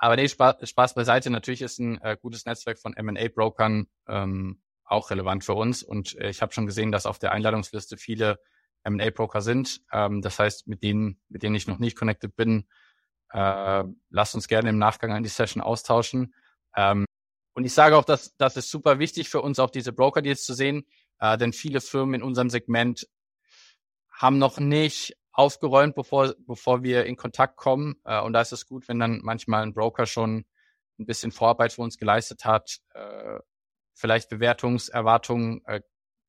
aber nee, Spaß, Spaß beiseite. Natürlich ist ein äh, gutes Netzwerk von M&A-Brokern ähm, auch relevant für uns. Und äh, ich habe schon gesehen, dass auf der Einladungsliste viele M&A-Broker sind. Ähm, das heißt, mit denen, mit denen ich noch nicht connected bin, Äh, lasst uns gerne im Nachgang an die Session austauschen. Ähm, und ich sage auch, dass das ist super wichtig für uns, auch diese Broker-Deals zu sehen, äh, denn viele Firmen in unserem Segment haben noch nicht aufgeräumt, bevor, bevor wir in Kontakt kommen. Äh, und da ist es gut, wenn dann manchmal ein Broker schon ein bisschen Vorarbeit für uns geleistet hat, äh, vielleicht Bewertungserwartungen äh,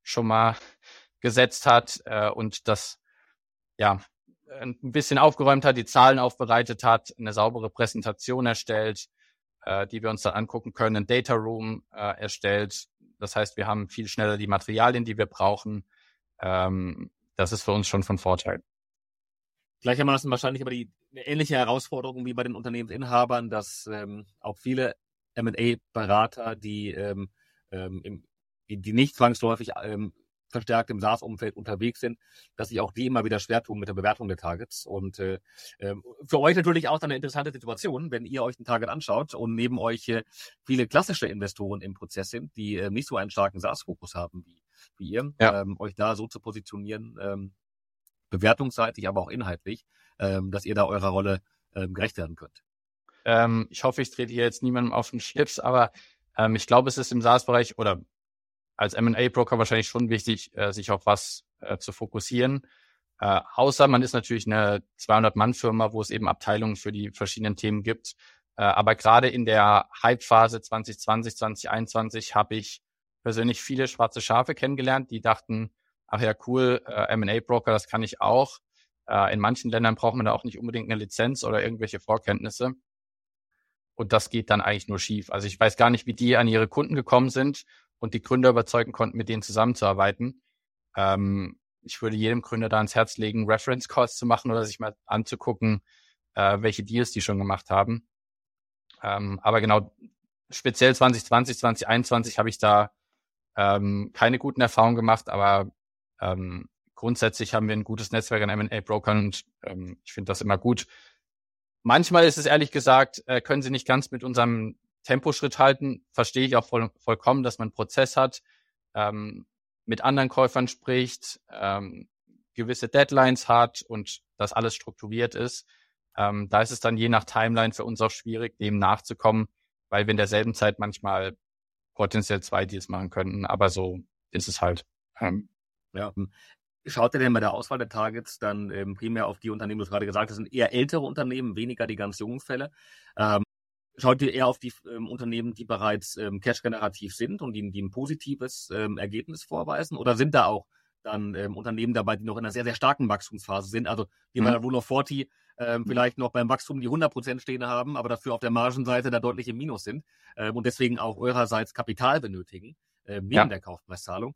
schon mal gesetzt hat äh, und das ja ein bisschen aufgeräumt hat, die Zahlen aufbereitet hat, eine saubere Präsentation erstellt, äh, die wir uns dann angucken können, ein Data Room äh, erstellt. Das heißt, wir haben viel schneller die Materialien, die wir brauchen. Ähm, das ist für uns schon von Vorteil. Gleichermaßen wahrscheinlich aber die eine ähnliche Herausforderung wie bei den Unternehmensinhabern, dass ähm, auch viele M&A-Berater, die, ähm, ähm, die nicht zwangsläufig ähm, verstärkt im SaaS-Umfeld unterwegs sind, dass sich auch die immer wieder schwer tun mit der Bewertung der Targets. Und äh, ähm, für euch natürlich auch eine interessante Situation, wenn ihr euch ein Target anschaut und neben euch äh, viele klassische Investoren im Prozess sind, die äh, nicht so einen starken SaaS-Fokus haben wie, wie ihr, ja. ähm, euch da so zu positionieren, ähm, bewertungsseitig, aber auch inhaltlich, ähm, dass ihr da eurer Rolle ähm, gerecht werden könnt. Ähm, ich hoffe, ich trete hier jetzt niemandem auf den Schlips, aber ähm, ich glaube, es ist im SaaS-Bereich oder als M&A-Broker wahrscheinlich schon wichtig, äh, sich auf was äh, zu fokussieren. Äh, außer man ist natürlich eine 200-Mann-Firma, wo es eben Abteilungen für die verschiedenen Themen gibt. Äh, aber gerade in der Hype-Phase 2020, 2021 habe ich persönlich viele schwarze Schafe kennengelernt, die dachten, ach ja, cool, äh, M&A-Broker, das kann ich auch. Äh, in manchen Ländern braucht man da auch nicht unbedingt eine Lizenz oder irgendwelche Vorkenntnisse. Und das geht dann eigentlich nur schief. Also ich weiß gar nicht, wie die an ihre Kunden gekommen sind und die Gründer überzeugen konnten, mit denen zusammenzuarbeiten. Ähm, ich würde jedem Gründer da ans Herz legen, Reference Calls zu machen oder sich mal anzugucken, äh, welche Deals die schon gemacht haben. Ähm, aber genau, speziell 2020, 2021 habe ich da ähm, keine guten Erfahrungen gemacht, aber ähm, grundsätzlich haben wir ein gutes Netzwerk an M&A-Brokern und ähm, ich finde das immer gut. Manchmal ist es ehrlich gesagt, äh, können sie nicht ganz mit unserem Temposchritt halten, verstehe ich auch voll, vollkommen, dass man Prozess hat, ähm, mit anderen Käufern spricht, ähm, gewisse Deadlines hat und das alles strukturiert ist. Ähm, da ist es dann je nach Timeline für uns auch schwierig, dem nachzukommen, weil wir in derselben Zeit manchmal potenziell zwei Deals machen könnten. Aber so ist es halt. Ähm, ja. Schaut ihr denn bei der Auswahl der Targets dann ähm, primär auf die Unternehmen, du hast gerade gesagt, das sind eher ältere Unternehmen, weniger die ganz jungen Fälle. Ähm, schaut ihr eher auf die ähm, Unternehmen, die bereits ähm, cash-generativ sind und die, die ein positives ähm, Ergebnis vorweisen? Oder sind da auch dann ähm, Unternehmen dabei, die noch in einer sehr, sehr starken Wachstumsphase sind? Also die mhm. bei der Rule of 40 ähm, vielleicht noch beim Wachstum die 100% stehen haben, aber dafür auf der Margenseite da deutlich im Minus sind ähm, und deswegen auch eurerseits Kapital benötigen, äh, neben ja. der Kaufpreiszahlung.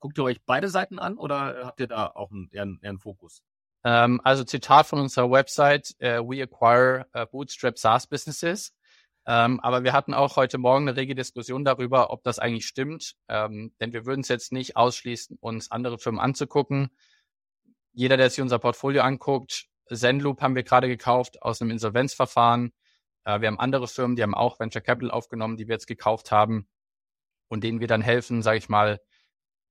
Guckt ihr euch beide Seiten an oder habt ihr da auch einen, eher, einen, eher einen Fokus? Ähm, also Zitat von unserer Website, uh, we acquire uh, bootstrap SaaS businesses. Ähm, aber wir hatten auch heute Morgen eine rege Diskussion darüber, ob das eigentlich stimmt. Ähm, denn wir würden es jetzt nicht ausschließen, uns andere Firmen anzugucken. Jeder, der sich unser Portfolio anguckt, Zenloop haben wir gerade gekauft aus einem Insolvenzverfahren. Äh, wir haben andere Firmen, die haben auch Venture Capital aufgenommen, die wir jetzt gekauft haben und denen wir dann helfen, sage ich mal,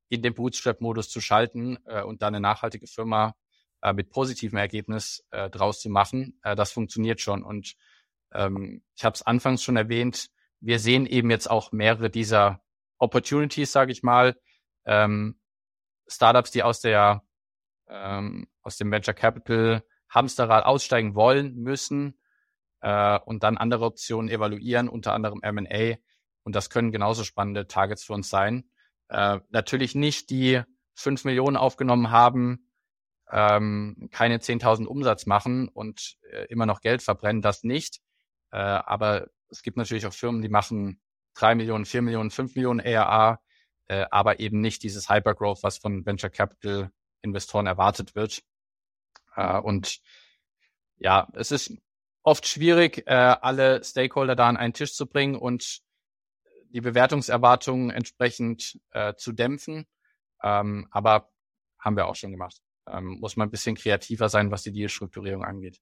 in den Bootstrap-Modus zu schalten äh, und dann eine nachhaltige Firma äh, mit positivem Ergebnis äh, draus zu machen. Äh, das funktioniert schon und ähm, ich habe es anfangs schon erwähnt, wir sehen eben jetzt auch mehrere dieser Opportunities, sage ich mal, ähm, Startups, die aus der ähm, aus dem Venture Capital Hamsterrad aussteigen wollen, müssen äh, und dann andere Optionen evaluieren, unter anderem M&A. Und das können genauso spannende Targets für uns sein. Äh, natürlich nicht die fünf Millionen aufgenommen haben, ähm, keine 10.000 Umsatz machen und äh, immer noch Geld verbrennen, das nicht. Äh, aber es gibt natürlich auch Firmen, die machen drei Millionen, vier Millionen, fünf Millionen ARA, äh, aber eben nicht dieses Hypergrowth, was von Venture Capital Investoren erwartet wird. Äh, und ja, es ist oft schwierig, äh, alle Stakeholder da an einen Tisch zu bringen und die Bewertungserwartungen entsprechend äh, zu dämpfen. Ähm, aber haben wir auch schon gemacht. Ähm, muss man ein bisschen kreativer sein, was die Dealstrukturierung angeht.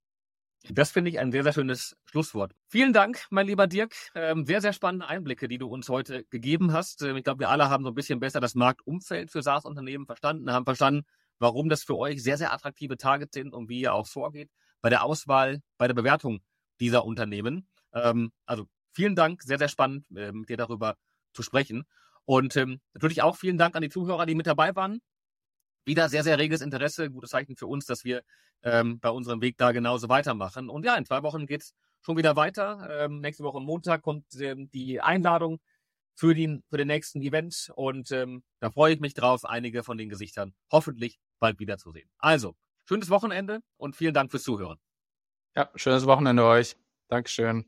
Das finde ich ein sehr, sehr schönes Schlusswort. Vielen Dank, mein lieber Dirk. Ähm, sehr, sehr spannende Einblicke, die du uns heute gegeben hast. Ähm, ich glaube, wir alle haben so ein bisschen besser das Marktumfeld für SaaS-Unternehmen verstanden, haben verstanden, warum das für euch sehr, sehr attraktive Targets sind und wie ihr auch vorgeht bei der Auswahl, bei der Bewertung dieser Unternehmen. Ähm, also vielen Dank, sehr, sehr spannend, äh, mit dir darüber zu sprechen. Und natürlich auch vielen Dank an die Zuhörer, die mit dabei waren. Wieder sehr, sehr reges Interesse, gutes Zeichen für uns, dass wir ähm, bei unserem Weg da genauso weitermachen. Und ja, in zwei Wochen geht's schon wieder weiter. Ähm, nächste Woche Montag kommt ähm, die Einladung für den, für den nächsten Event und ähm, da freue ich mich drauf, einige von den Gesichtern hoffentlich bald wiederzusehen. Also, schönes Wochenende und vielen Dank fürs Zuhören. Ja, schönes Wochenende euch. Dankeschön.